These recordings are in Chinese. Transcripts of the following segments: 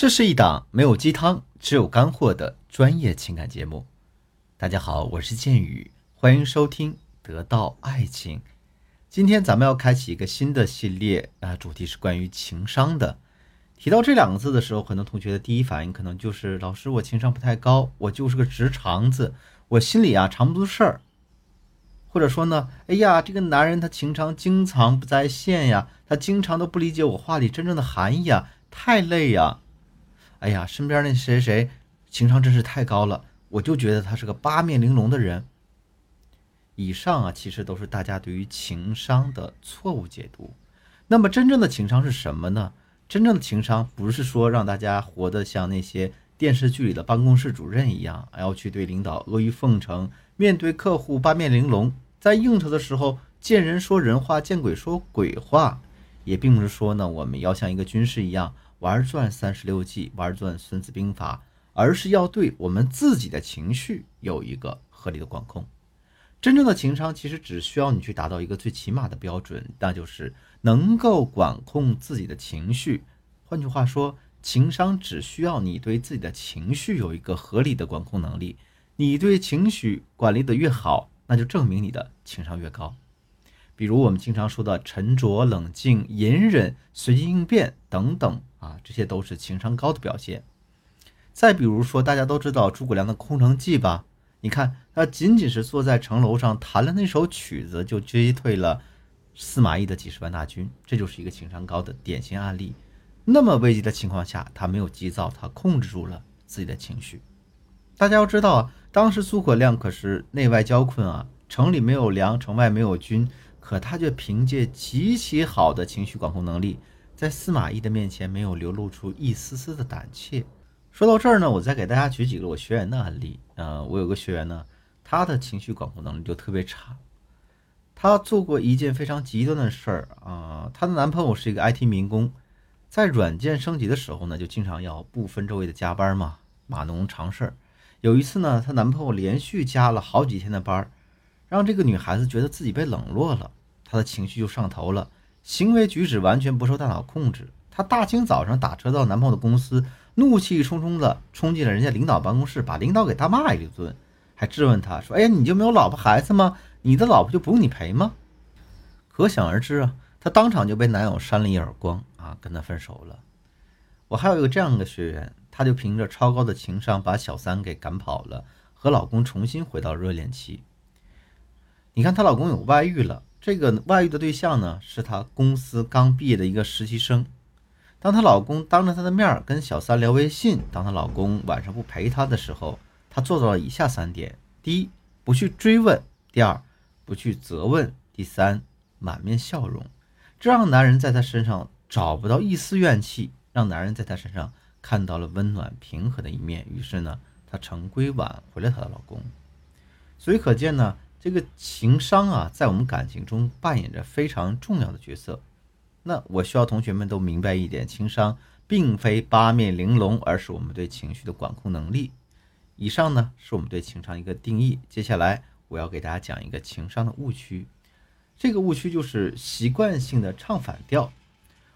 这是一档没有鸡汤，只有干货的专业情感节目。大家好，我是剑宇，欢迎收听《得到爱情》。今天咱们要开启一个新的系列啊，主题是关于情商的。提到这两个字的时候，很多同学的第一反应可能就是：老师，我情商不太高，我就是个直肠子，我心里啊藏不住事儿。或者说呢，哎呀，这个男人他情商经常不在线呀，他经常都不理解我话里真正的含义呀，太累呀。哎呀，身边那谁谁情商真是太高了，我就觉得他是个八面玲珑的人。以上啊，其实都是大家对于情商的错误解读。那么，真正的情商是什么呢？真正的情商不是说让大家活得像那些电视剧里的办公室主任一样，要去对领导阿谀奉承，面对客户八面玲珑，在应酬的时候见人说人话，见鬼说鬼话。也并不是说呢，我们要像一个军师一样。玩转三十六计，玩转孙子兵法，而是要对我们自己的情绪有一个合理的管控。真正的情商其实只需要你去达到一个最起码的标准，那就是能够管控自己的情绪。换句话说，情商只需要你对自己的情绪有一个合理的管控能力。你对情绪管理的越好，那就证明你的情商越高。比如我们经常说的沉着冷静、隐忍、随机应变等等。啊，这些都是情商高的表现。再比如说，大家都知道诸葛亮的空城计吧？你看，他仅仅是坐在城楼上弹了那首曲子，就击退了司马懿的几十万大军，这就是一个情商高的典型案例。那么危急的情况下，他没有急躁，他控制住了自己的情绪。大家要知道啊，当时诸葛亮可是内外交困啊，城里没有粮，城外没有军，可他却凭借极其好的情绪管控能力。在司马懿的面前，没有流露出一丝丝的胆怯。说到这儿呢，我再给大家举几个我学员的案例。呃，我有个学员呢，她的情绪管控能力就特别差。她做过一件非常极端的事儿啊，她的男朋友是一个 IT 民工，在软件升级的时候呢，就经常要不分昼夜的加班嘛，码农常事儿。有一次呢，她男朋友连续加了好几天的班，让这个女孩子觉得自己被冷落了，她的情绪就上头了。行为举止完全不受大脑控制。她大清早上打车到男朋友的公司，怒气冲冲的冲进了人家领导办公室，把领导给大骂一顿，还质问他说：“哎呀，你就没有老婆孩子吗？你的老婆就不用你陪吗？”可想而知啊，她当场就被男友扇了一耳光啊，跟他分手了。我还有一个这样的学员，她就凭着超高的情商把小三给赶跑了，和老公重新回到热恋期。你看她老公有外遇了。这个外遇的对象呢，是她公司刚毕业的一个实习生。当她老公当着她的面跟小三聊微信，当她老公晚上不陪她的时候，她做到了以下三点：第一，不去追问；第二，不去责问；第三，满面笑容，这让男人在她身上找不到一丝怨气，让男人在她身上看到了温暖平和的一面。于是呢，她成归挽回了她的老公。所以可见呢。这个情商啊，在我们感情中扮演着非常重要的角色。那我需要同学们都明白一点：情商并非八面玲珑，而是我们对情绪的管控能力。以上呢，是我们对情商一个定义。接下来我要给大家讲一个情商的误区。这个误区就是习惯性的唱反调。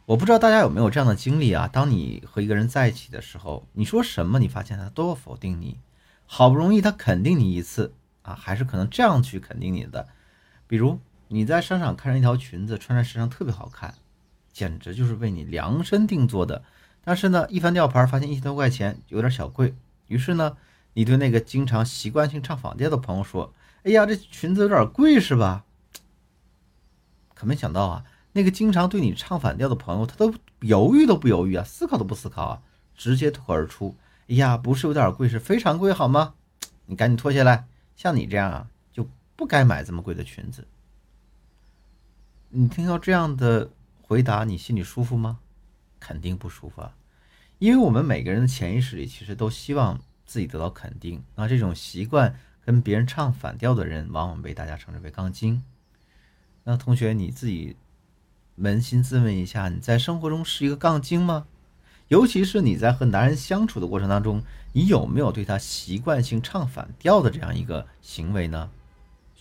我不知道大家有没有这样的经历啊？当你和一个人在一起的时候，你说什么，你发现他都要否定你。好不容易他肯定你一次。啊，还是可能这样去肯定你的，比如你在商场看上一条裙子，穿在身上特别好看，简直就是为你量身定做的。但是呢，一翻吊牌发现一千多块钱有点小贵，于是呢，你对那个经常习惯性唱反调的朋友说：“哎呀，这裙子有点贵是吧？”可没想到啊，那个经常对你唱反调的朋友，他都犹豫都不犹豫啊，思考都不思考啊，直接脱口而出：“哎呀，不是有点贵，是非常贵，好吗？你赶紧脱下来。”像你这样啊，就不该买这么贵的裙子。你听到这样的回答，你心里舒服吗？肯定不舒服啊，因为我们每个人的潜意识里其实都希望自己得到肯定。那这种习惯跟别人唱反调的人，往往被大家称之为杠精。那同学你自己扪心自问一下，你在生活中是一个杠精吗？尤其是你在和男人相处的过程当中，你有没有对他习惯性唱反调的这样一个行为呢？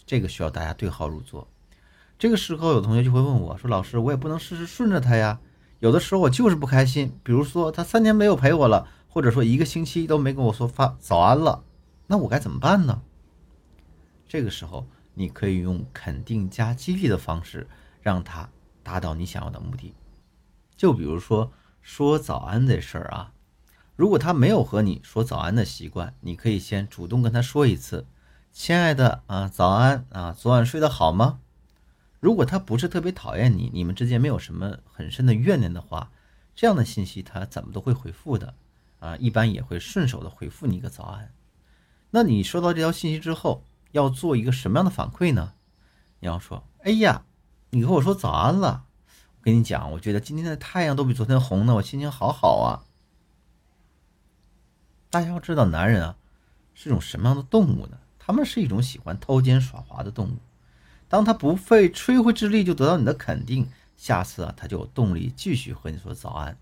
这个需要大家对号入座。这个时候，有同学就会问我说：“老师，我也不能事事顺着他呀，有的时候我就是不开心，比如说他三天没有陪我了，或者说一个星期都没跟我说发早安了，那我该怎么办呢？这个时候，你可以用肯定加激励的方式，让他达到你想要的目的。就比如说说早安这事儿啊，如果他没有和你说早安的习惯，你可以先主动跟他说一次：“亲爱的啊，早安啊，昨晚睡得好吗？”如果他不是特别讨厌你，你们之间没有什么很深的怨念的话，这样的信息他怎么都会回复的，啊，一般也会顺手的回复你一个早安。那你收到这条信息之后，要做一个什么样的反馈呢？你要说，哎呀，你和我说早安了，跟你讲，我觉得今天的太阳都比昨天红呢，我心情好好啊。大家要知道，男人啊，是一种什么样的动物呢？他们是一种喜欢偷奸耍滑的动物。当他不费吹灰之力就得到你的肯定，下次啊他就有动力继续和你说早安。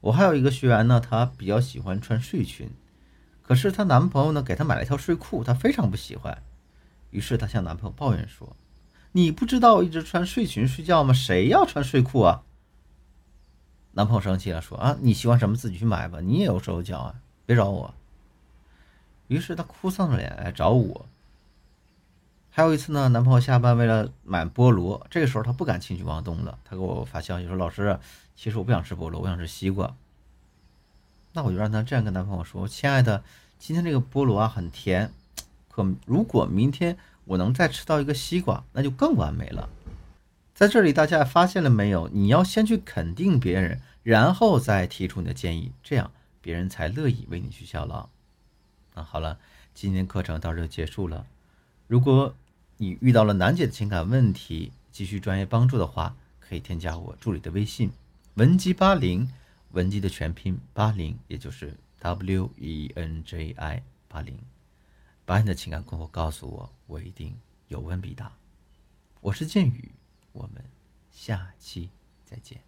我还有一个学员呢，她比较喜欢穿睡裙，可是她男朋友呢给她买了一条睡裤，她非常不喜欢。于是她向男朋友抱怨说：“你不知道一直穿睡裙睡觉吗？谁要穿睡裤啊？”男朋友生气了，说：“啊，你喜欢什么自己去买吧，你也有手脚啊，别找我。”于是她哭丧着脸来找我。还有一次呢，男朋友下班为了买菠萝，这个时候他不敢轻举妄动了。他给我发消息说：“老师，其实我不想吃菠萝，我想吃西瓜。”那我就让他这样跟男朋友说：“亲爱的，今天这个菠萝啊很甜，可如果明天我能再吃到一个西瓜，那就更完美了。”在这里，大家发现了没有？你要先去肯定别人，然后再提出你的建议，这样别人才乐意为你去效劳。那好了，今天课程到这就结束了。如果你遇到了难解的情感问题，急需专业帮助的话，可以添加我助理的微信文姬八零，文姬的全拼八零，也就是 W E N J I 八零，把你的情感困惑告诉我，我一定有问必答。我是剑宇，我们下期再见。